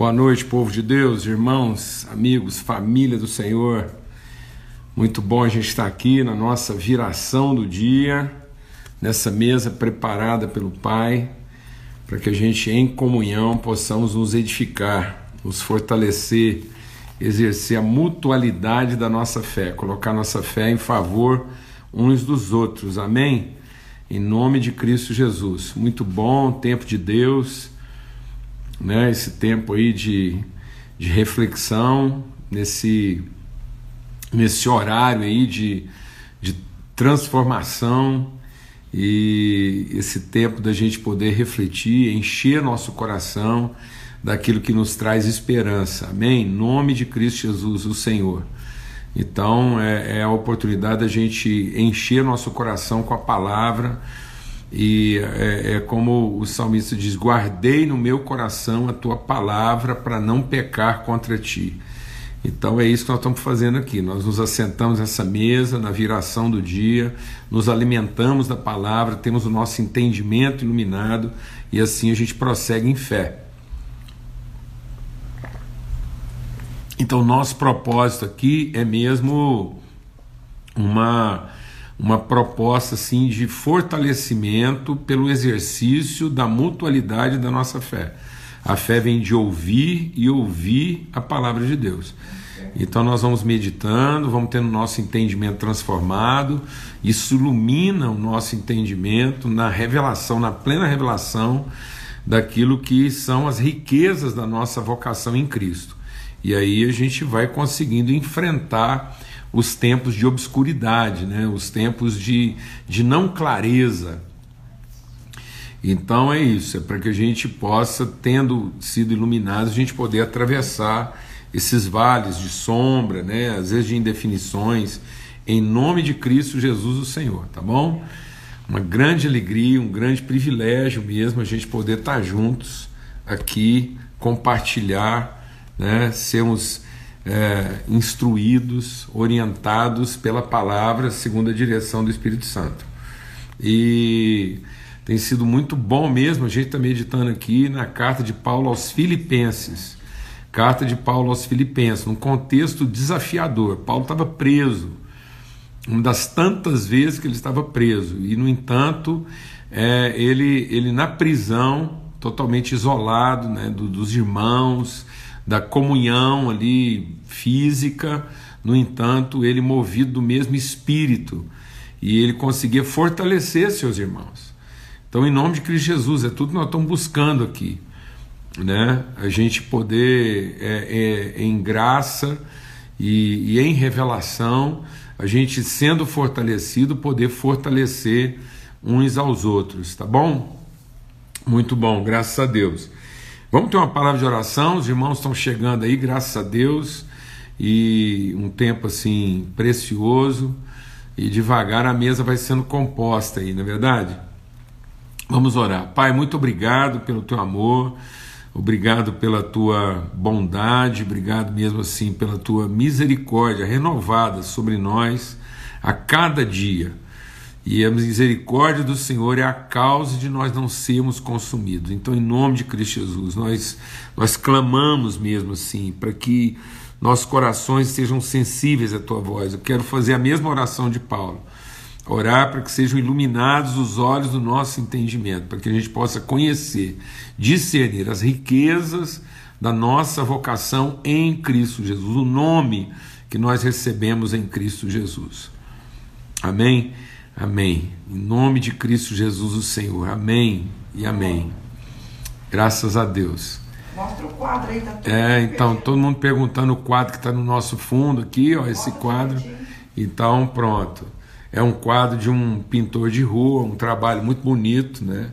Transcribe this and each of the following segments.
Boa noite, povo de Deus, irmãos, amigos, família do Senhor. Muito bom a gente estar aqui na nossa viração do dia, nessa mesa preparada pelo Pai, para que a gente, em comunhão, possamos nos edificar, nos fortalecer, exercer a mutualidade da nossa fé, colocar nossa fé em favor uns dos outros. Amém? Em nome de Cristo Jesus. Muito bom, tempo de Deus né, esse tempo aí de, de reflexão, nesse, nesse horário aí de, de transformação e esse tempo da gente poder refletir, encher nosso coração daquilo que nos traz esperança. Amém? Em nome de Cristo Jesus, o Senhor. Então é, é a oportunidade da gente encher nosso coração com a palavra e é, é, como o salmista diz: guardei no meu coração a tua palavra para não pecar contra ti. Então é isso que nós estamos fazendo aqui. Nós nos assentamos nessa mesa, na viração do dia, nos alimentamos da palavra, temos o nosso entendimento iluminado e assim a gente prossegue em fé. Então, nosso propósito aqui é mesmo uma uma proposta assim de fortalecimento pelo exercício da mutualidade da nossa fé. A fé vem de ouvir e ouvir a palavra de Deus. Então nós vamos meditando, vamos tendo nosso entendimento transformado. Isso ilumina o nosso entendimento na revelação, na plena revelação daquilo que são as riquezas da nossa vocação em Cristo. E aí a gente vai conseguindo enfrentar os tempos de obscuridade, né? os tempos de, de não clareza. Então é isso, é para que a gente possa, tendo sido iluminado, a gente poder atravessar esses vales de sombra, né? às vezes de indefinições, em nome de Cristo Jesus, o Senhor, tá bom? Uma grande alegria, um grande privilégio mesmo a gente poder estar juntos aqui, compartilhar, né? sermos é, instruídos, orientados pela palavra, segundo a direção do Espírito Santo. E tem sido muito bom mesmo, a gente está meditando aqui na carta de Paulo aos Filipenses. Carta de Paulo aos Filipenses, num contexto desafiador. Paulo estava preso, uma das tantas vezes que ele estava preso, e no entanto, é, ele, ele na prisão, totalmente isolado né, do, dos irmãos, da comunhão ali física, no entanto, ele movido do mesmo espírito e ele conseguia fortalecer seus irmãos. Então, em nome de Cristo Jesus, é tudo que nós estamos buscando aqui, né? A gente poder, é, é, em graça e, e em revelação, a gente sendo fortalecido, poder fortalecer uns aos outros, tá bom? Muito bom, graças a Deus. Vamos ter uma palavra de oração, os irmãos estão chegando aí, graças a Deus, e um tempo assim precioso, e devagar a mesa vai sendo composta aí, não é verdade? Vamos orar. Pai, muito obrigado pelo teu amor, obrigado pela tua bondade, obrigado mesmo assim pela tua misericórdia renovada sobre nós a cada dia. E a misericórdia do Senhor é a causa de nós não sermos consumidos. Então, em nome de Cristo Jesus, nós, nós clamamos mesmo assim, para que nossos corações sejam sensíveis à tua voz. Eu quero fazer a mesma oração de Paulo. Orar para que sejam iluminados os olhos do nosso entendimento, para que a gente possa conhecer, discernir as riquezas da nossa vocação em Cristo Jesus, o nome que nós recebemos em Cristo Jesus. Amém? Amém. Em nome de Cristo Jesus, o Senhor. Amém e amém. Graças a Deus. Mostra o quadro aí, tá tudo É, então, todo mundo perguntando o quadro que está no nosso fundo aqui, ó, esse quadro. Então, pronto. É um quadro de um pintor de rua, um trabalho muito bonito, né?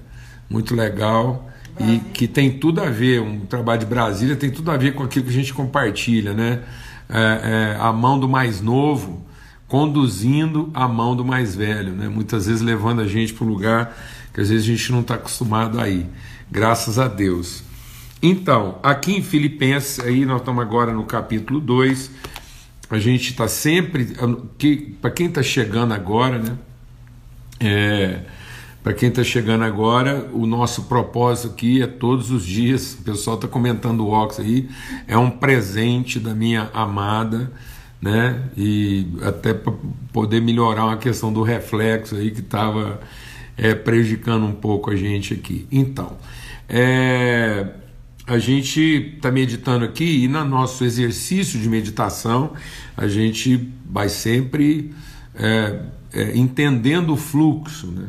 Muito legal. E que tem tudo a ver, um trabalho de Brasília tem tudo a ver com aquilo que a gente compartilha, né? É, é, a mão do mais novo conduzindo a mão do mais velho, né? muitas vezes levando a gente para um lugar que às vezes a gente não está acostumado a ir. Graças a Deus. Então, aqui em Filipenses, aí nós estamos agora no capítulo 2, a gente está sempre, que, para quem está chegando agora, né? É, Para quem está chegando agora, o nosso propósito aqui é todos os dias, o pessoal está comentando o Ox aí, é um presente da minha amada, né? E até para poder melhorar uma questão do reflexo aí que estava é, prejudicando um pouco a gente aqui. Então, é, a gente está meditando aqui e no nosso exercício de meditação a gente vai sempre é, é, entendendo o fluxo, né?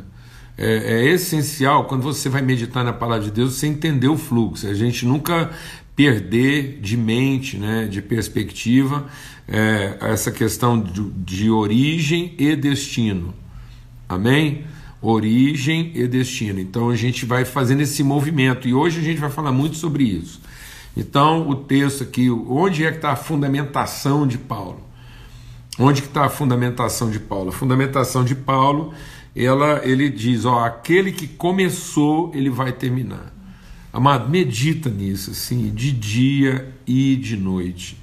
É, é, essencial quando você vai meditar na palavra de Deus você entender o fluxo. A gente nunca perder de mente, né, de perspectiva, é, essa questão de, de origem e destino. Amém? Origem e destino. Então a gente vai fazendo esse movimento e hoje a gente vai falar muito sobre isso. Então o texto aqui, onde é que está a fundamentação de Paulo? Onde que está a fundamentação de Paulo? A fundamentação de Paulo ela, ele diz: ó, aquele que começou, ele vai terminar. Amado, medita nisso, assim, de dia e de noite.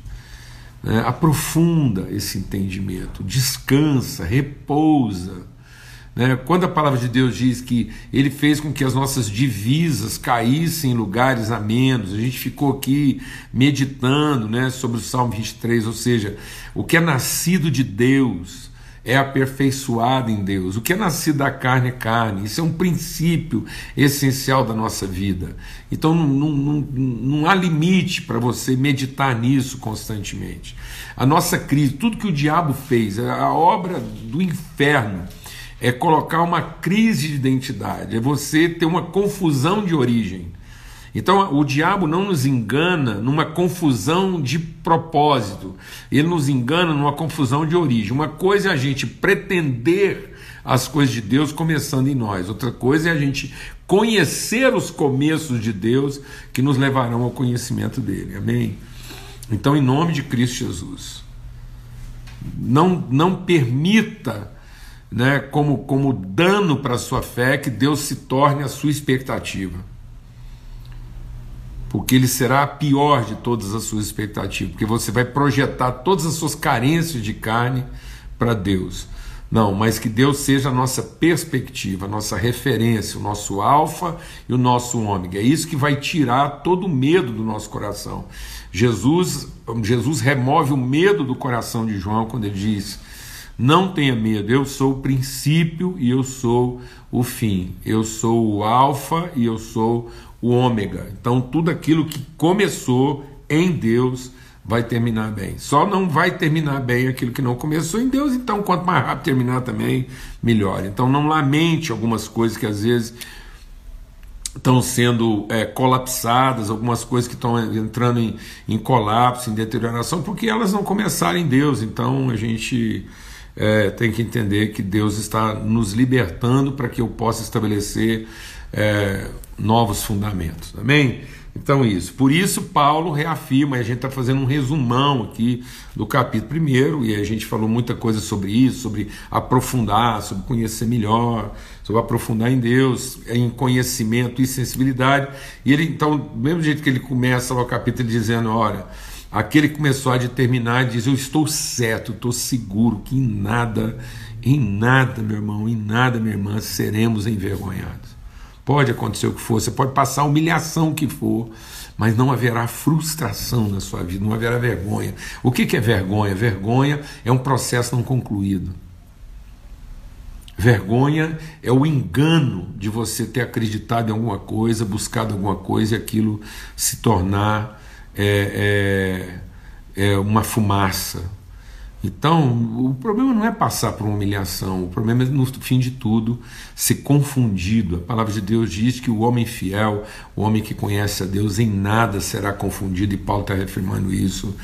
Né? Aprofunda esse entendimento, descansa, repousa. Né? Quando a palavra de Deus diz que Ele fez com que as nossas divisas caíssem em lugares a menos, a gente ficou aqui meditando né, sobre o Salmo 23, ou seja, o que é nascido de Deus é aperfeiçoado em Deus. O que é nascido da carne é carne. Isso é um princípio essencial da nossa vida. Então não, não, não, não há limite para você meditar nisso constantemente. A nossa crise, tudo que o diabo fez, a obra do inferno é colocar uma crise de identidade, é você ter uma confusão de origem. Então o diabo não nos engana numa confusão de propósito, ele nos engana numa confusão de origem. Uma coisa é a gente pretender as coisas de Deus começando em nós, outra coisa é a gente conhecer os começos de Deus que nos levarão ao conhecimento dele. Amém? Então, em nome de Cristo Jesus, não, não permita. Né, como, como dano para a sua fé, que Deus se torne a sua expectativa porque ele será a pior de todas as suas expectativas, porque você vai projetar todas as suas carências de carne para Deus. Não, mas que Deus seja a nossa perspectiva, a nossa referência, o nosso alfa e o nosso ômega. É isso que vai tirar todo o medo do nosso coração. Jesus, Jesus remove o medo do coração de João quando ele diz: Não tenha medo, eu sou o princípio e eu sou o fim. Eu sou o alfa e eu sou o ômega. Então, tudo aquilo que começou em Deus vai terminar bem. Só não vai terminar bem aquilo que não começou em Deus, então quanto mais rápido terminar também, melhor. Então não lamente algumas coisas que às vezes estão sendo é, colapsadas, algumas coisas que estão entrando em, em, colapso, em deterioração, porque elas não começaram em Deus. Então a gente é, tem que entender que Deus está nos libertando para que eu possa estabelecer é, novos fundamentos. Amém? Então, isso. Por isso, Paulo reafirma, e a gente está fazendo um resumão aqui do capítulo primeiro, e a gente falou muita coisa sobre isso, sobre aprofundar, sobre conhecer melhor, sobre aprofundar em Deus, em conhecimento e sensibilidade. E ele, então, do mesmo jeito que ele começa o capítulo dizendo: olha, aquele que começou a determinar diz: Eu estou certo, estou seguro que em nada, em nada, meu irmão, em nada, minha irmã, seremos envergonhados. Pode acontecer o que for, você pode passar a humilhação que for, mas não haverá frustração na sua vida, não haverá vergonha. O que é vergonha? Vergonha é um processo não concluído. Vergonha é o engano de você ter acreditado em alguma coisa, buscado alguma coisa e aquilo se tornar é, é, é uma fumaça, então, o problema não é passar por uma humilhação, o problema é, no fim de tudo, ser confundido. A palavra de Deus diz que o homem fiel, o homem que conhece a Deus, em nada será confundido, e Paulo está reafirmando isso.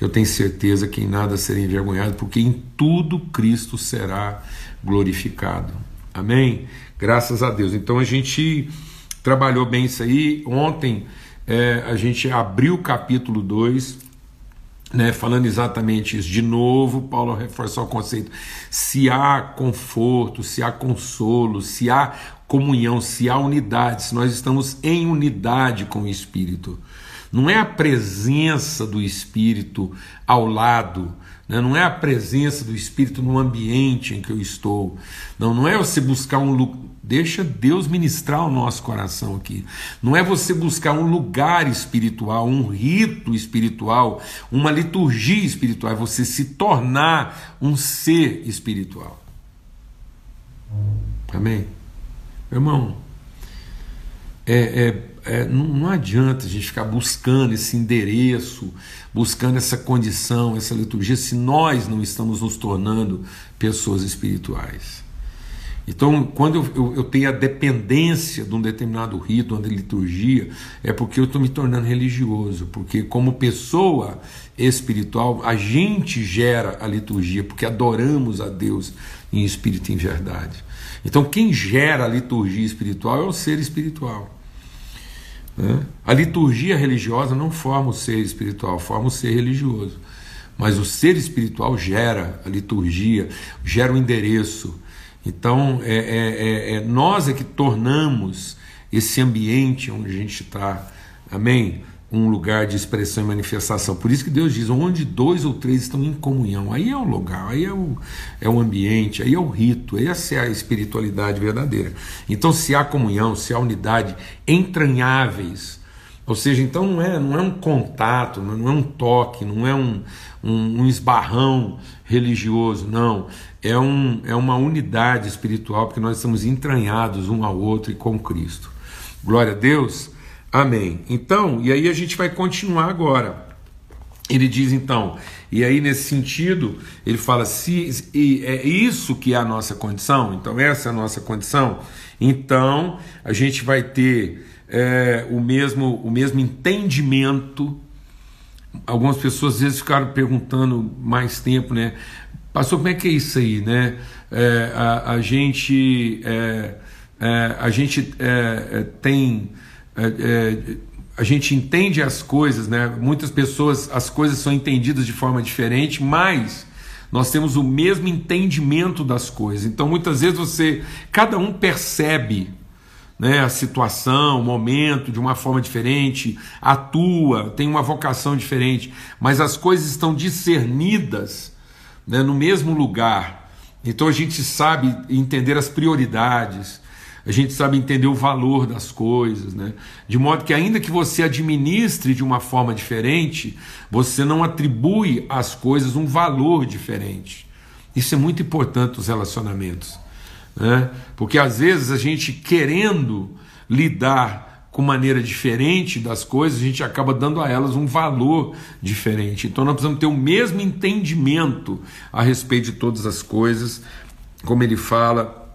Eu tenho certeza que em nada será envergonhado, porque em tudo Cristo será glorificado. Amém? Graças a Deus. Então, a gente trabalhou bem isso aí. Ontem, é, a gente abriu o capítulo 2 né, falando exatamente isso. De novo, Paulo reforçou o conceito: se há conforto, se há consolo, se há comunhão, se há unidade, se nós estamos em unidade com o Espírito. Não é a presença do Espírito ao lado, né? não é a presença do Espírito no ambiente em que eu estou. Não, não é você buscar um lugar. Deixa Deus ministrar o nosso coração aqui. Não é você buscar um lugar espiritual, um rito espiritual, uma liturgia espiritual. É você se tornar um ser espiritual. Amém? Irmão, é, é, é, não, não adianta a gente ficar buscando esse endereço, buscando essa condição, essa liturgia, se nós não estamos nos tornando pessoas espirituais. Então, quando eu, eu, eu, tenho a dependência de um determinado rito, uma liturgia, é porque eu estou me tornando religioso, porque como pessoa espiritual, a gente gera a liturgia, porque adoramos a Deus em espírito e em verdade. Então, quem gera a liturgia espiritual é o ser espiritual. Né? A liturgia religiosa não forma o ser espiritual, forma o ser religioso. Mas o ser espiritual gera a liturgia, gera o endereço. Então, é, é, é, é nós é que tornamos esse ambiente onde a gente está, amém? Um lugar de expressão e manifestação. Por isso que Deus diz: onde dois ou três estão em comunhão, aí é o lugar, aí é o, é o ambiente, aí é o rito, essa é a espiritualidade verdadeira. Então, se há comunhão, se há unidade entranháveis, ou seja, então não é, não é um contato, não é um toque, não é um, um, um esbarrão religioso, não. É, um, é uma unidade espiritual, porque nós estamos entranhados um ao outro e com Cristo. Glória a Deus. Amém. Então, e aí a gente vai continuar agora. Ele diz então, e aí nesse sentido, ele fala: se é isso que é a nossa condição, então essa é a nossa condição, então a gente vai ter é, o, mesmo, o mesmo entendimento. Algumas pessoas às vezes ficaram perguntando mais tempo, né? Pastor, como é que é isso aí, né? É, a, a, gente, é, é a gente é, é, tem é, é, a gente entende as coisas, né? Muitas pessoas as coisas são entendidas de forma diferente, mas nós temos o mesmo entendimento das coisas. Então, muitas vezes você, cada um percebe né, a situação, o momento de uma forma diferente, atua, tem uma vocação diferente, mas as coisas estão discernidas né, no mesmo lugar. Então a gente sabe entender as prioridades, a gente sabe entender o valor das coisas, né? De modo que, ainda que você administre de uma forma diferente, você não atribui às coisas um valor diferente. Isso é muito importante nos relacionamentos, né? Porque às vezes a gente querendo lidar com maneira diferente das coisas, a gente acaba dando a elas um valor diferente. Então nós precisamos ter o mesmo entendimento a respeito de todas as coisas, como ele fala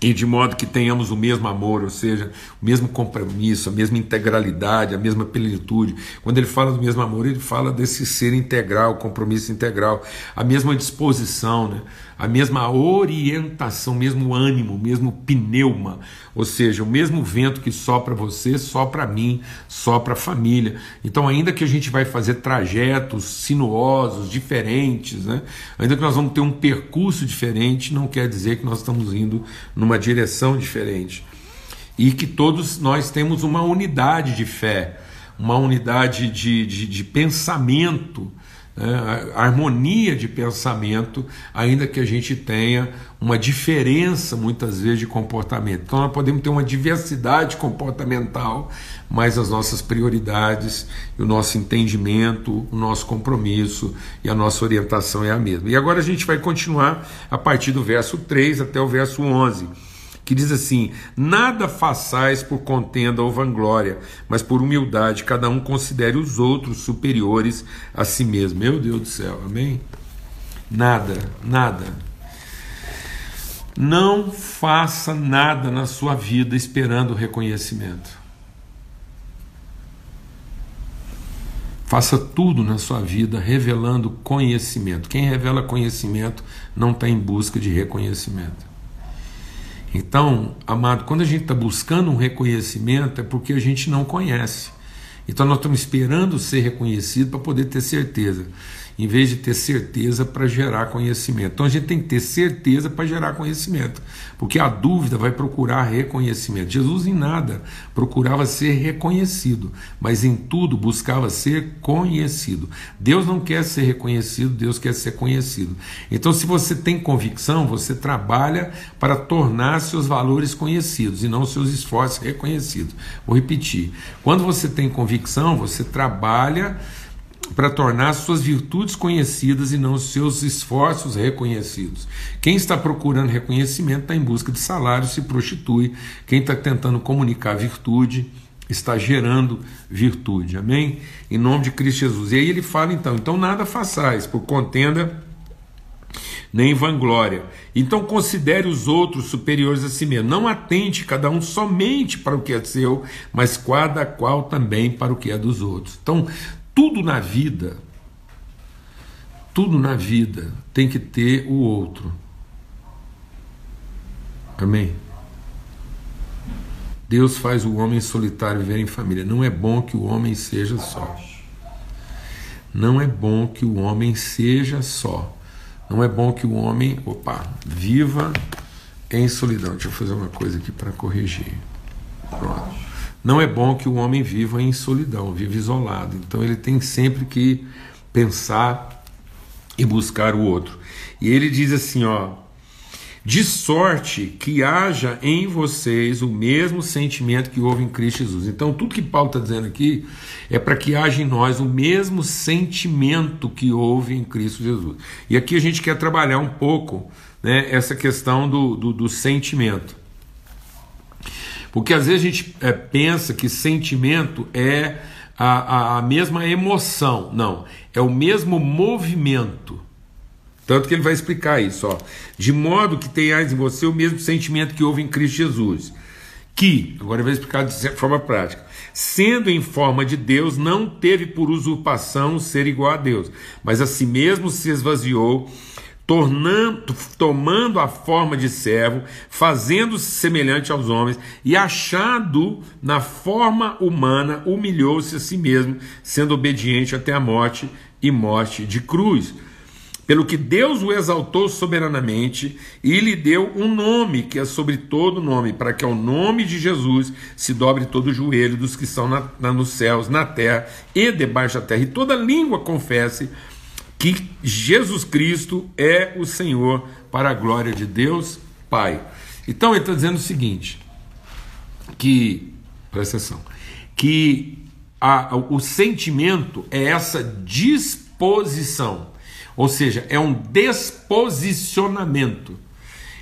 e de modo que tenhamos o mesmo amor, ou seja, o mesmo compromisso, a mesma integralidade, a mesma plenitude. Quando ele fala do mesmo amor, ele fala desse ser integral, compromisso integral, a mesma disposição, né? a mesma orientação, o mesmo ânimo, o mesmo pneuma, ou seja, o mesmo vento que sopra você, sopra mim, sopra a família. Então, ainda que a gente vai fazer trajetos sinuosos, diferentes, né? ainda que nós vamos ter um percurso diferente, não quer dizer que nós estamos indo numa direção diferente. E que todos nós temos uma unidade de fé, uma unidade de, de, de pensamento né, a harmonia de pensamento, ainda que a gente tenha uma diferença muitas vezes de comportamento. Então nós podemos ter uma diversidade comportamental, mas as nossas prioridades, o nosso entendimento, o nosso compromisso e a nossa orientação é a mesma. E agora a gente vai continuar a partir do verso 3 até o verso 11 que diz assim: Nada façais por contenda ou vanglória, mas por humildade, cada um considere os outros superiores a si mesmo. Meu Deus do céu, amém? Nada, nada. Não faça nada na sua vida esperando reconhecimento. Faça tudo na sua vida revelando conhecimento. Quem revela conhecimento não está em busca de reconhecimento. Então, amado, quando a gente está buscando um reconhecimento é porque a gente não conhece. Então nós estamos esperando ser reconhecido para poder ter certeza. Em vez de ter certeza para gerar conhecimento. Então a gente tem que ter certeza para gerar conhecimento, porque a dúvida vai procurar reconhecimento. Jesus em nada procurava ser reconhecido, mas em tudo buscava ser conhecido. Deus não quer ser reconhecido, Deus quer ser conhecido. Então, se você tem convicção, você trabalha para tornar seus valores conhecidos e não seus esforços reconhecidos. Vou repetir: quando você tem convicção, você trabalha para tornar suas virtudes conhecidas e não seus esforços reconhecidos. Quem está procurando reconhecimento está em busca de salário, se prostitui. Quem está tentando comunicar virtude está gerando virtude. Amém? Em nome de Cristo Jesus. E aí ele fala então: então nada façais por contenda nem vanglória. Então considere os outros superiores a si mesmo. Não atente cada um somente para o que é seu, mas cada qual também para o que é dos outros. Então, tudo na vida, tudo na vida tem que ter o outro. Amém? Deus faz o homem solitário viver em família. Não é bom que o homem seja só. Não é bom que o homem seja só. Não é bom que o homem, opa, viva em solidão. Deixa eu fazer uma coisa aqui para corrigir. Pronto. Não é bom que o homem viva em solidão, viva isolado. Então ele tem sempre que pensar e buscar o outro. E ele diz assim, ó: de sorte que haja em vocês o mesmo sentimento que houve em Cristo Jesus. Então, tudo que Paulo está dizendo aqui é para que haja em nós o mesmo sentimento que houve em Cristo Jesus. E aqui a gente quer trabalhar um pouco né, essa questão do, do, do sentimento. Porque às vezes a gente é, pensa que sentimento é a, a, a mesma emoção. Não, é o mesmo movimento. Tanto que ele vai explicar isso, ó. De modo que tenhais em você o mesmo sentimento que houve em Cristo Jesus. Que, agora ele vai explicar de forma prática, sendo em forma de Deus, não teve por usurpação ser igual a Deus, mas a si mesmo se esvaziou, tornando, tomando a forma de servo, fazendo-se semelhante aos homens, e achado na forma humana, humilhou-se a si mesmo, sendo obediente até a morte e morte de cruz. Pelo que Deus o exaltou soberanamente e lhe deu um nome que é sobre todo nome, para que ao nome de Jesus se dobre todo o joelho dos que estão na, na, nos céus, na terra e debaixo da terra, e toda língua confesse que Jesus Cristo é o Senhor para a glória de Deus Pai. Então ele está dizendo o seguinte: que, presta atenção, que a, o sentimento é essa disposição, ou seja, é um desposicionamento.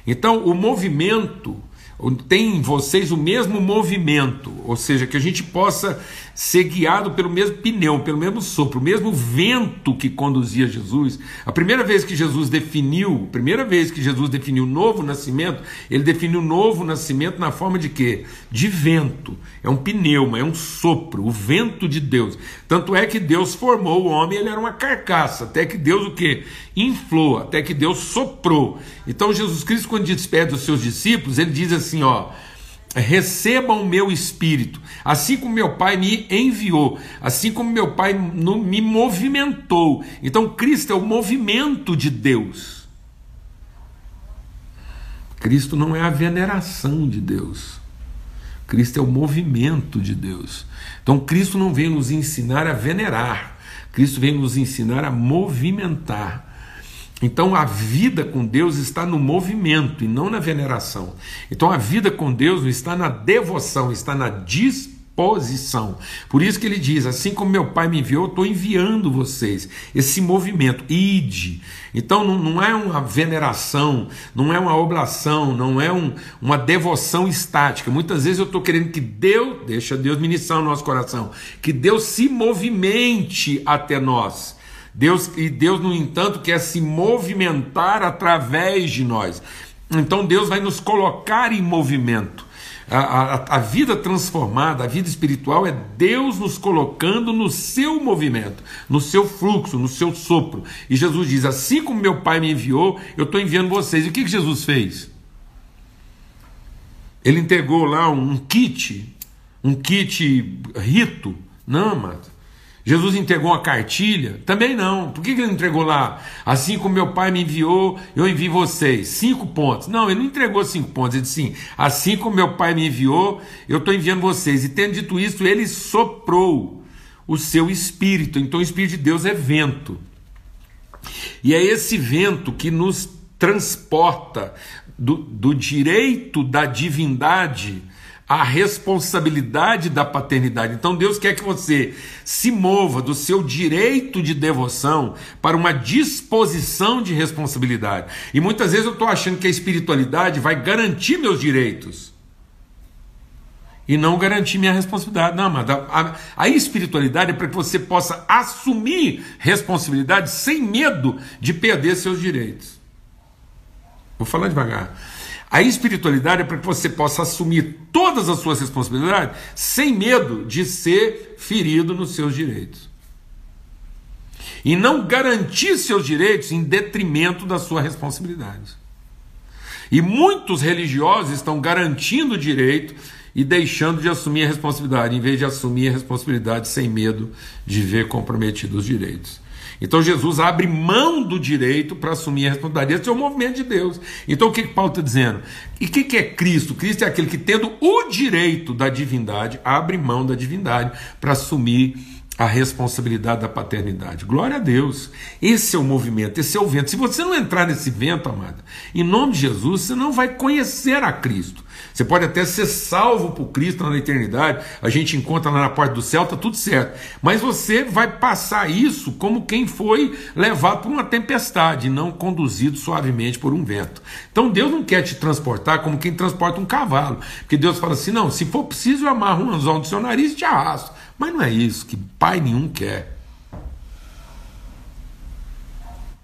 Então o movimento tem em vocês o mesmo movimento, ou seja, que a gente possa ser guiado pelo mesmo pneu, pelo mesmo sopro, o mesmo vento que conduzia Jesus. A primeira vez que Jesus definiu, primeira vez que Jesus definiu novo nascimento, ele definiu novo nascimento na forma de quê? De vento. É um pneuma, é um sopro, o vento de Deus. Tanto é que Deus formou o homem, ele era uma carcaça, até que Deus o quê? Inflou, até que Deus soprou. Então Jesus Cristo quando despede os seus discípulos, ele diz assim, ó: recebam o meu espírito, assim como meu Pai me enviou, assim como meu Pai me movimentou. Então, Cristo é o movimento de Deus. Cristo não é a veneração de Deus. Cristo é o movimento de Deus. Então, Cristo não vem nos ensinar a venerar, Cristo vem nos ensinar a movimentar. Então a vida com Deus está no movimento e não na veneração. Então a vida com Deus não está na devoção, está na disposição. Por isso que ele diz: assim como meu Pai me enviou, eu estou enviando vocês. Esse movimento, ide. Então não, não é uma veneração, não é uma oblação, não é um, uma devoção estática. Muitas vezes eu estou querendo que Deus, deixa Deus ministrar o nosso coração, que Deus se movimente até nós. Deus e Deus, no entanto, quer se movimentar através de nós. Então Deus vai nos colocar em movimento. A, a, a, vida transformada, a vida espiritual é Deus nos colocando no seu movimento, no seu fluxo, no seu sopro. E Jesus diz: Assim como meu Pai me enviou, eu estou enviando vocês. E o que, que Jesus fez? Ele entregou lá um kit, um kit rito. Não, amado. Jesus entregou uma cartilha? Também não. Por que ele não entregou lá? Assim como meu pai me enviou, eu envio vocês. Cinco pontos. Não, ele não entregou cinco pontos. Ele disse assim: assim como meu pai me enviou, eu estou enviando vocês. E tendo dito isso, ele soprou o seu espírito. Então o espírito de Deus é vento. E é esse vento que nos transporta do, do direito da divindade a responsabilidade da paternidade. Então Deus quer que você se mova do seu direito de devoção para uma disposição de responsabilidade. E muitas vezes eu estou achando que a espiritualidade vai garantir meus direitos e não garantir minha responsabilidade. Não, mas a, a, a espiritualidade é para que você possa assumir responsabilidade sem medo de perder seus direitos. Vou falar devagar. A espiritualidade é para que você possa assumir todas as suas responsabilidades sem medo de ser ferido nos seus direitos. E não garantir seus direitos em detrimento da sua responsabilidade. E muitos religiosos estão garantindo o direito e deixando de assumir a responsabilidade, em vez de assumir a responsabilidade sem medo de ver comprometidos os direitos. Então Jesus abre mão do direito para assumir a responsabilidade. Esse é o movimento de Deus. Então o que, que Paulo está dizendo? E o que, que é Cristo? Cristo é aquele que, tendo o direito da divindade, abre mão da divindade para assumir a responsabilidade da paternidade. Glória a Deus. Esse é o movimento, esse é o vento. Se você não entrar nesse vento, amada, em nome de Jesus, você não vai conhecer a Cristo. Você pode até ser salvo por Cristo na eternidade, a gente encontra na porta do céu, tá tudo certo. Mas você vai passar isso como quem foi levado por uma tempestade, não conduzido suavemente por um vento. Então Deus não quer te transportar como quem transporta um cavalo, porque Deus fala assim: não, se for preciso, eu amarro um anzol no seu nariz e te arrasto. Mas não é isso que pai nenhum quer.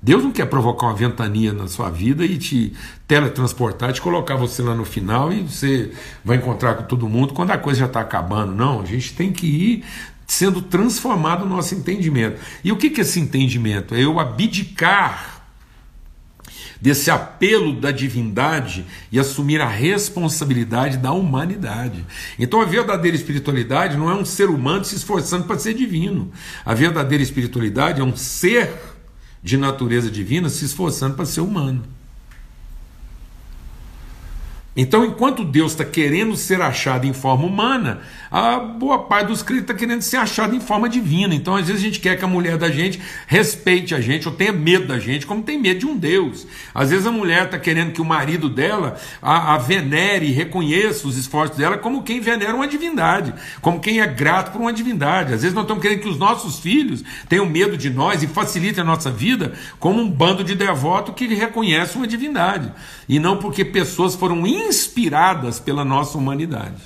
Deus não quer provocar uma ventania na sua vida e te teletransportar, te colocar você lá no final e você vai encontrar com todo mundo quando a coisa já está acabando. Não, a gente tem que ir sendo transformado no nosso entendimento. E o que é esse entendimento? É eu abdicar desse apelo da divindade e assumir a responsabilidade da humanidade. Então a verdadeira espiritualidade não é um ser humano se esforçando para ser divino. A verdadeira espiritualidade é um ser de natureza divina se esforçando para ser humano. Então, enquanto Deus está querendo ser achado em forma humana, a boa parte dos crentes está querendo ser achado em forma divina. Então, às vezes, a gente quer que a mulher da gente respeite a gente ou tenha medo da gente, como tem medo de um Deus. Às vezes, a mulher está querendo que o marido dela a, a venere e reconheça os esforços dela como quem venera uma divindade, como quem é grato por uma divindade. Às vezes, nós estamos querendo que os nossos filhos tenham medo de nós e facilitem a nossa vida como um bando de devoto que reconhece uma divindade. E não porque pessoas foram inspiradas pela nossa humanidade.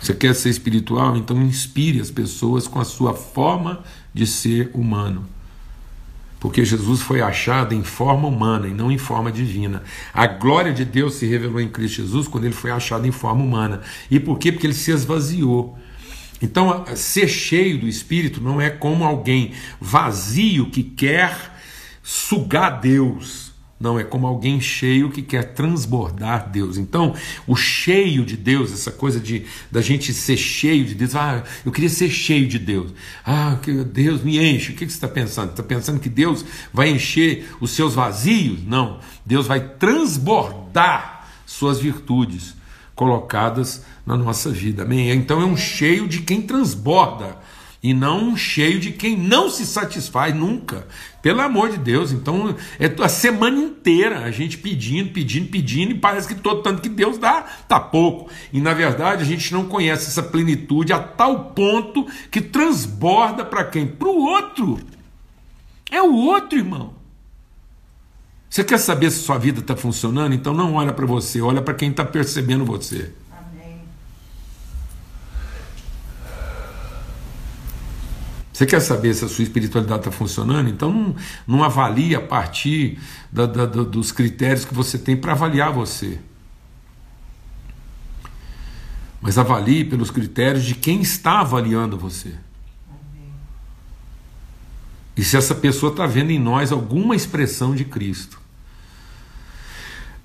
Você quer ser espiritual? Então inspire as pessoas com a sua forma de ser humano. Porque Jesus foi achado em forma humana e não em forma divina. A glória de Deus se revelou em Cristo Jesus quando ele foi achado em forma humana. E por quê? Porque ele se esvaziou. Então, ser cheio do Espírito não é como alguém vazio que quer sugar Deus não, é como alguém cheio que quer transbordar Deus. Então, o cheio de Deus, essa coisa de da gente ser cheio de Deus, ah, eu queria ser cheio de Deus. Ah, Deus me enche. O que você está pensando? Está pensando que Deus vai encher os seus vazios? Não. Deus vai transbordar suas virtudes colocadas na nossa vida. Amém? Então é um cheio de quem transborda e não cheio de quem não se satisfaz nunca. Pelo amor de Deus, então é a semana inteira a gente pedindo, pedindo, pedindo, e parece que todo tanto que Deus dá, tá pouco. E na verdade a gente não conhece essa plenitude a tal ponto que transborda para quem? Para o outro. É o outro, irmão. Você quer saber se sua vida está funcionando? Então não olha para você, olha para quem está percebendo você. Você quer saber se a sua espiritualidade está funcionando? Então não, não avalie a partir da, da, dos critérios que você tem para avaliar você. Mas avalie pelos critérios de quem está avaliando você. E se essa pessoa está vendo em nós alguma expressão de Cristo.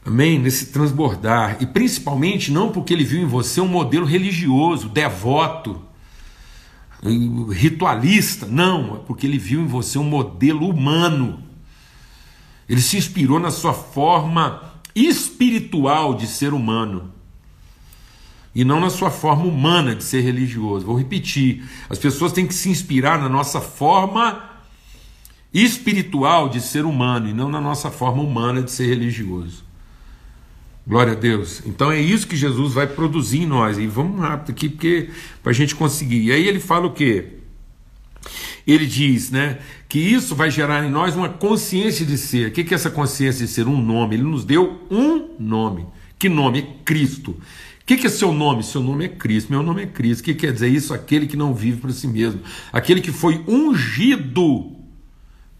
Amém? Nesse transbordar. E principalmente não porque ele viu em você um modelo religioso, devoto ritualista. Não, é porque ele viu em você um modelo humano. Ele se inspirou na sua forma espiritual de ser humano e não na sua forma humana de ser religioso. Vou repetir: as pessoas têm que se inspirar na nossa forma espiritual de ser humano e não na nossa forma humana de ser religioso. Glória a Deus. Então é isso que Jesus vai produzir em nós. E vamos rápido aqui, porque para a gente conseguir. E aí ele fala o quê? Ele diz né, que isso vai gerar em nós uma consciência de ser. O que é essa consciência de ser? Um nome. Ele nos deu um nome. Que nome? É Cristo. O que, que é seu nome? Seu nome é Cristo. Meu nome é Cristo. O que quer dizer isso? Aquele que não vive para si mesmo. Aquele que foi ungido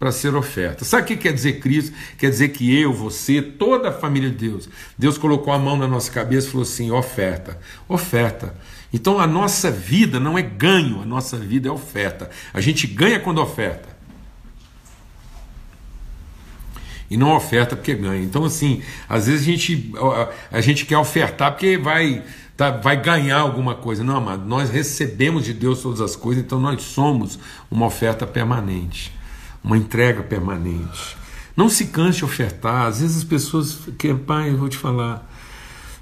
para ser oferta. Sabe o que quer dizer Cristo? Quer dizer que eu, você, toda a família de Deus, Deus colocou a mão na nossa cabeça e falou assim: oferta, oferta. Então a nossa vida não é ganho, a nossa vida é oferta. A gente ganha quando oferta. E não oferta porque ganha. Então, assim, às vezes a gente, a gente quer ofertar porque vai, tá, vai ganhar alguma coisa. Não, amado, nós recebemos de Deus todas as coisas, então nós somos uma oferta permanente uma entrega permanente. Não se canse de ofertar. Às vezes as pessoas que pai, eu vou te falar,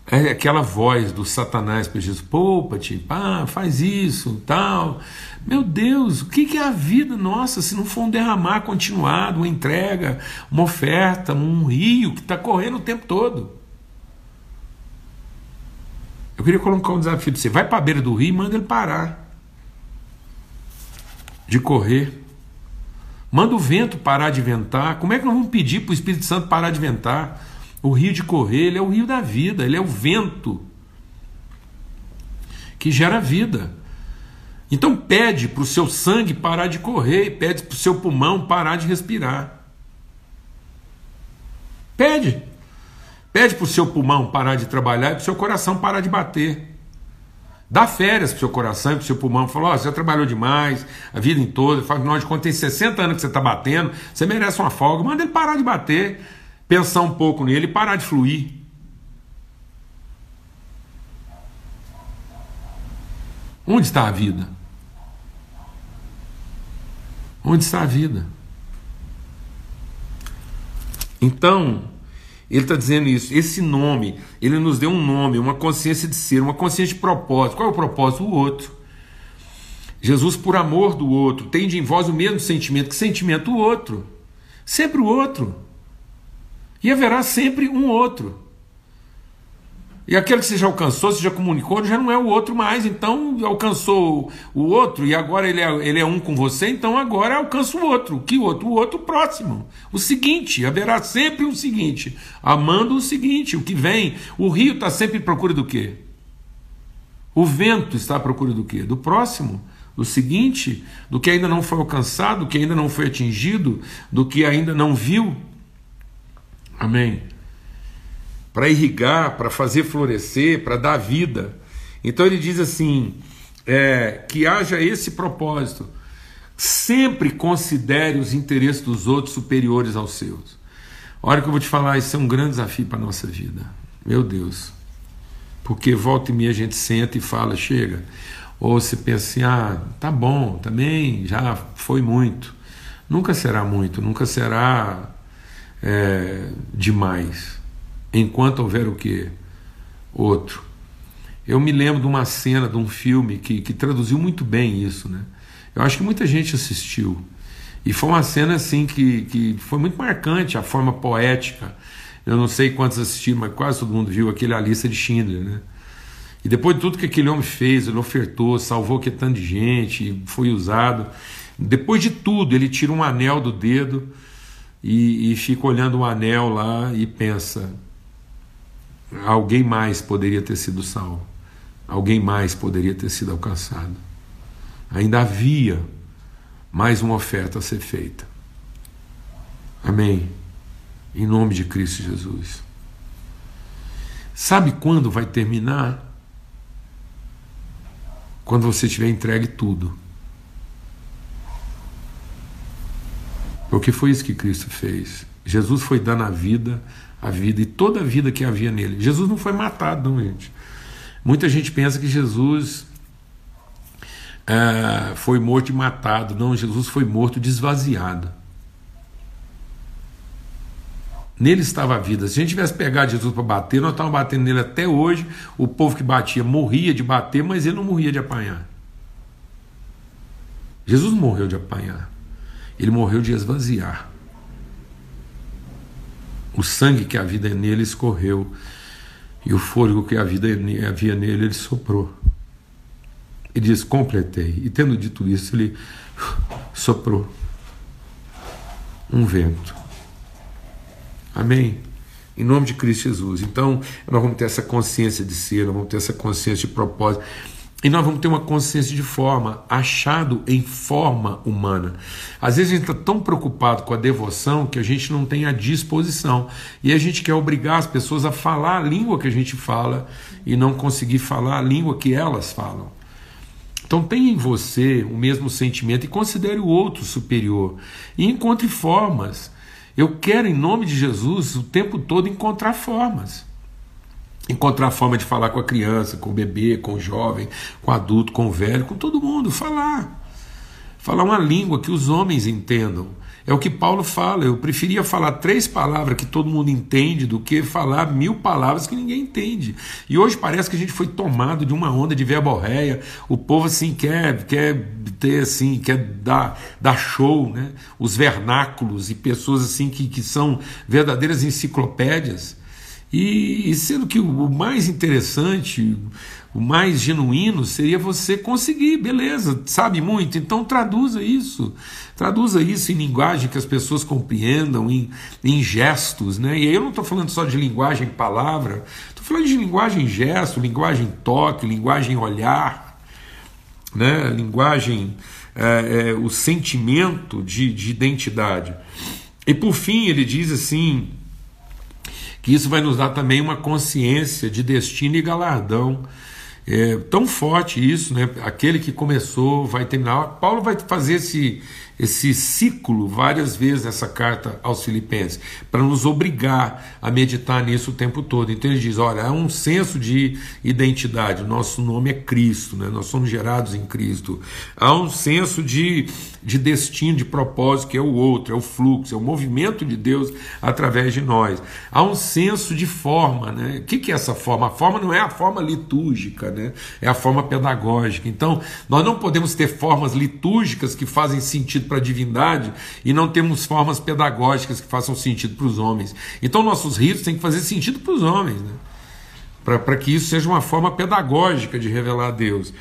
é aquela voz do Satanás para Jesus, poupa-te, pá, faz isso, tal. Meu Deus, o que é a vida nossa se não for um derramar continuado, uma entrega, uma oferta, um rio que está correndo o tempo todo? Eu queria colocar um desafio de você: vai para a beira do rio e manda ele parar de correr. Manda o vento parar de ventar. Como é que nós vamos pedir para o Espírito Santo parar de ventar? O rio de correr, ele é o rio da vida, ele é o vento que gera vida. Então pede para o seu sangue parar de correr, pede para o seu pulmão parar de respirar. Pede. Pede para o seu pulmão parar de trabalhar e para o seu coração parar de bater. Dá férias para o seu coração e para o seu pulmão. Falou: oh, você já trabalhou demais a vida em toda. Fala, afinal de contas, tem 60 anos que você está batendo. Você merece uma folga. Manda ele parar de bater. Pensar um pouco nele e parar de fluir. Onde está a vida? Onde está a vida? Então, ele está dizendo isso. Esse nome, ele nos deu um nome, uma consciência de ser, uma consciência de propósito. Qual é o propósito? O outro. Jesus, por amor do outro, tem em vós o mesmo sentimento. Que sentimento? O outro. Sempre o outro. E haverá sempre um outro. E aquele que você já alcançou, você já comunicou, já não é o outro mais. Então alcançou o outro e agora ele é, ele é um com você, então agora alcança o outro. Que outro? O outro próximo. O seguinte, haverá sempre o seguinte. Amando o seguinte, o que vem. O rio está sempre em procura do quê? O vento está à procura do quê? Do próximo. Do seguinte, do que ainda não foi alcançado, do que ainda não foi atingido, do que ainda não viu. Amém para irrigar, para fazer florescer, para dar vida. Então ele diz assim: é, que haja esse propósito. Sempre considere os interesses dos outros superiores aos seus. Olha que eu vou te falar, isso é um grande desafio para a nossa vida. Meu Deus. Porque volta e meia a gente senta e fala, chega. Ou se pensa assim, ah, tá bom, também já foi muito. Nunca será muito, nunca será é, demais enquanto houver o que? Outro. Eu me lembro de uma cena de um filme que, que traduziu muito bem isso, né? Eu acho que muita gente assistiu. E foi uma cena assim que, que foi muito marcante, a forma poética. Eu não sei quantos assistiram, mas quase todo mundo viu aquele A Lista de Schindler, né? E depois de tudo que aquele homem fez, ele ofertou, salvou que tanto de gente, foi usado. Depois de tudo, ele tira um anel do dedo e, e fica olhando o anel lá e pensa: alguém mais poderia ter sido salvo, alguém mais poderia ter sido alcançado. Ainda havia mais uma oferta a ser feita. Amém. Em nome de Cristo Jesus. Sabe quando vai terminar? Quando você tiver entregue tudo. Porque foi isso que Cristo fez. Jesus foi dando a vida a vida e toda a vida que havia nele. Jesus não foi matado, não, gente. Muita gente pensa que Jesus é, foi morto e matado. Não, Jesus foi morto desvaziado. Nele estava a vida. Se a gente tivesse pegado Jesus para bater, nós estávamos batendo nele até hoje. O povo que batia morria de bater, mas ele não morria de apanhar. Jesus morreu de apanhar. Ele morreu de esvaziar. O sangue que a vida nele escorreu e o fôlego que a vida havia nele, ele soprou. Ele diz: Completei. E tendo dito isso, ele soprou um vento. Amém? Em nome de Cristo Jesus. Então, nós vamos ter essa consciência de ser, nós vamos ter essa consciência de propósito. E nós vamos ter uma consciência de forma, achado em forma humana. Às vezes a gente está tão preocupado com a devoção que a gente não tem a disposição. E a gente quer obrigar as pessoas a falar a língua que a gente fala e não conseguir falar a língua que elas falam. Então tenha em você o mesmo sentimento e considere o outro superior. E encontre formas. Eu quero, em nome de Jesus, o tempo todo encontrar formas encontrar forma de falar com a criança, com o bebê, com o jovem, com o adulto, com o velho, com todo mundo, falar. Falar uma língua que os homens entendam. É o que Paulo fala. Eu preferia falar três palavras que todo mundo entende do que falar mil palavras que ninguém entende. E hoje parece que a gente foi tomado de uma onda de verborréia. O povo assim quer, quer ter assim, quer dar, dar show, né? Os vernáculos e pessoas assim que, que são verdadeiras enciclopédias. E, e sendo que o, mais interessante, o mais genuíno seria você conseguir, beleza, sabe muito, então traduza isso. Traduza isso em linguagem que as pessoas compreendam, em, em gestos. Né? E aí eu não estou falando só de linguagem palavra, estou falando de linguagem gesto, linguagem toque, linguagem olhar, né? linguagem, é, é, o sentimento de, de identidade. E por fim ele diz assim que isso vai nos dar também uma consciência de destino e galardão. É tão forte isso, né? Aquele que começou vai terminar. Paulo vai fazer esse, esse ciclo várias vezes nessa carta aos Filipenses, para nos obrigar a meditar nisso o tempo todo. Então ele diz: olha, há um senso de identidade, nosso nome é Cristo, né? nós somos gerados em Cristo. Há um senso de, de destino, de propósito, que é o outro, é o fluxo, é o movimento de Deus através de nós. Há um senso de forma, né? O que, que é essa forma? A forma não é a forma litúrgica, né? é a forma pedagógica. Então, nós não podemos ter formas litúrgicas que fazem sentido para a divindade e não temos formas pedagógicas que façam sentido para os homens. Então, nossos ritos têm que fazer sentido para os homens, né? para que isso seja uma forma pedagógica de revelar a Deus.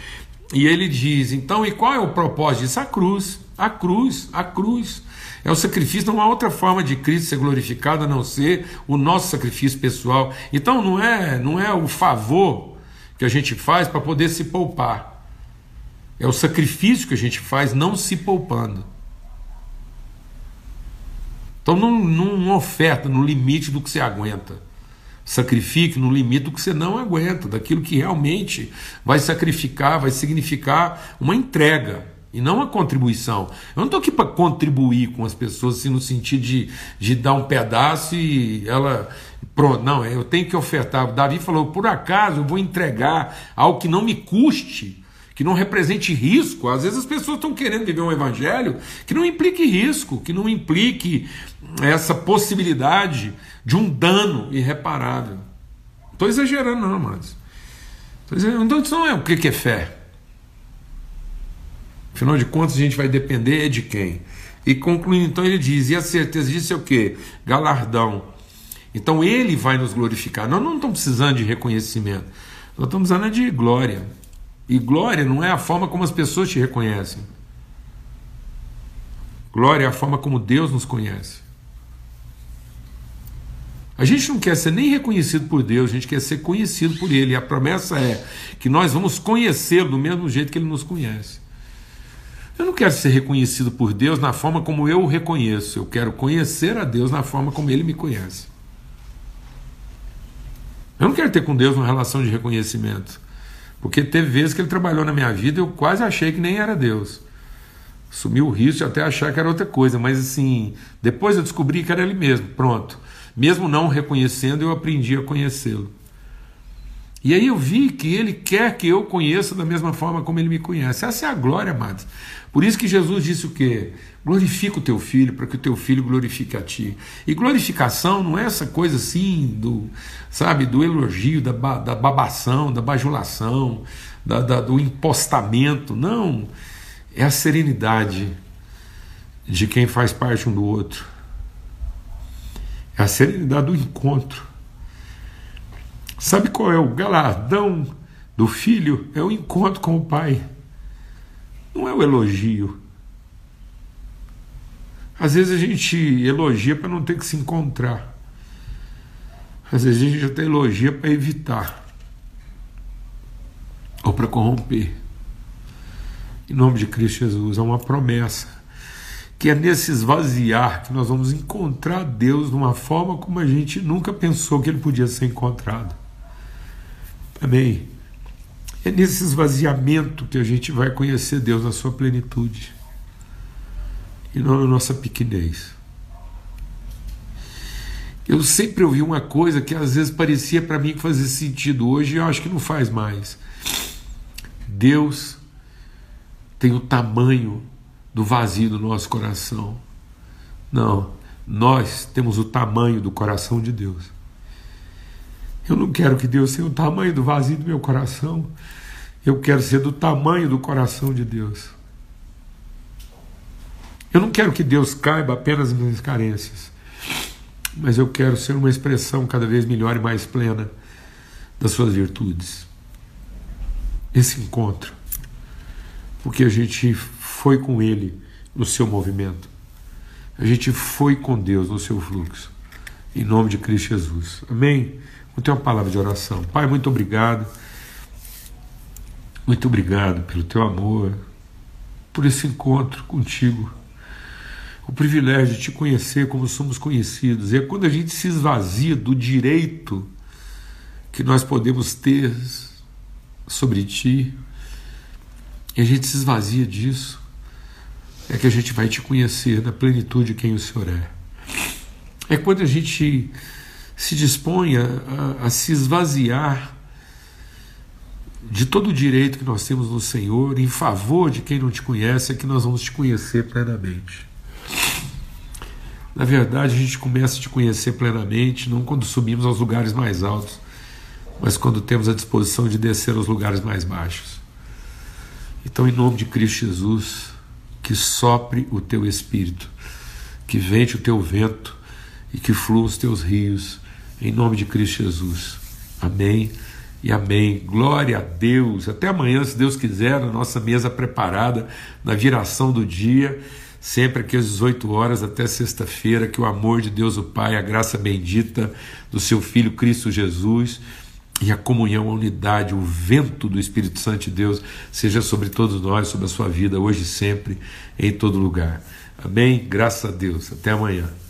E ele diz: então, e qual é o propósito disso? A cruz, a cruz, a cruz. É o sacrifício, não há outra forma de Cristo ser glorificado a não ser o nosso sacrifício pessoal. Então não é, não é o favor que a gente faz para poder se poupar. É o sacrifício que a gente faz não se poupando. Então não, não oferta no limite do que você aguenta. Sacrifique no limite do que você não aguenta, daquilo que realmente vai sacrificar, vai significar uma entrega e não uma contribuição. Eu não estou aqui para contribuir com as pessoas assim, no sentido de, de dar um pedaço e ela. Pronto, não, eu tenho que ofertar. Davi falou: por acaso eu vou entregar algo que não me custe que não represente risco. Às vezes as pessoas estão querendo viver um evangelho que não implique risco, que não implique essa possibilidade de um dano irreparável. Estou exagerando, não, mas. Então isso não é o que é fé. Afinal de contas, a gente vai depender de quem? E concluindo, então, ele diz: e a certeza disso é o que? Galardão. Então ele vai nos glorificar. Nós não estamos precisando de reconhecimento, nós estamos precisando de glória. E glória não é a forma como as pessoas te reconhecem. Glória é a forma como Deus nos conhece. A gente não quer ser nem reconhecido por Deus, a gente quer ser conhecido por Ele. E a promessa é que nós vamos conhecê-lo do mesmo jeito que Ele nos conhece. Eu não quero ser reconhecido por Deus na forma como eu o reconheço, eu quero conhecer a Deus na forma como Ele me conhece. Eu não quero ter com Deus uma relação de reconhecimento. Porque teve vezes que ele trabalhou na minha vida e eu quase achei que nem era Deus. Sumiu o risco de até achar que era outra coisa, mas assim, depois eu descobri que era ele mesmo. Pronto. Mesmo não reconhecendo, eu aprendi a conhecê-lo. E aí eu vi que ele quer que eu conheça da mesma forma como ele me conhece. Essa é a glória, amados. Por isso que Jesus disse o quê? Glorifica o teu filho, para que o teu filho glorifique a ti. E glorificação não é essa coisa assim do, sabe, do elogio, da, da babação, da bajulação, da, da, do impostamento. Não. É a serenidade de quem faz parte um do outro. É a serenidade do encontro. Sabe qual é o galardão do filho? É o encontro com o pai. Não é o elogio. Às vezes a gente elogia para não ter que se encontrar. Às vezes a gente até elogia para evitar ou para corromper. Em nome de Cristo Jesus, é uma promessa que é nesse esvaziar que nós vamos encontrar Deus de uma forma como a gente nunca pensou que ele podia ser encontrado. Amém. É nesse esvaziamento que a gente vai conhecer Deus na sua plenitude e não na nossa pequenez. Eu sempre ouvi uma coisa que às vezes parecia para mim que fazia sentido, hoje eu acho que não faz mais. Deus tem o tamanho do vazio do nosso coração. Não, nós temos o tamanho do coração de Deus. Eu não quero que Deus tenha o tamanho do vazio do meu coração. Eu quero ser do tamanho do coração de Deus. Eu não quero que Deus caiba apenas nas minhas carências, mas eu quero ser uma expressão cada vez melhor e mais plena das suas virtudes. Esse encontro, porque a gente foi com Ele no seu movimento, a gente foi com Deus no seu fluxo, em nome de Cristo Jesus. Amém? Vou ter uma palavra de oração. Pai, muito obrigado. Muito obrigado pelo teu amor, por esse encontro contigo o privilégio de te conhecer como somos conhecidos. E é quando a gente se esvazia do direito que nós podemos ter sobre ti, e a gente se esvazia disso, é que a gente vai te conhecer na plenitude de quem o Senhor é. É quando a gente se dispõe a, a, a se esvaziar de todo o direito que nós temos no Senhor em favor de quem não te conhece, é que nós vamos te conhecer plenamente. Na verdade, a gente começa a te conhecer plenamente não quando subimos aos lugares mais altos, mas quando temos a disposição de descer aos lugares mais baixos. Então, em nome de Cristo Jesus, que sopre o teu espírito, que vente o teu vento e que flua os teus rios, em nome de Cristo Jesus. Amém e amém. Glória a Deus. Até amanhã, se Deus quiser, na nossa mesa preparada, na viração do dia sempre aqui às 18 horas até sexta-feira, que o amor de Deus o Pai, a graça bendita do seu Filho Cristo Jesus e a comunhão, a unidade, o vento do Espírito Santo de Deus seja sobre todos nós, sobre a sua vida, hoje e sempre, em todo lugar. Amém? Graças a Deus. Até amanhã.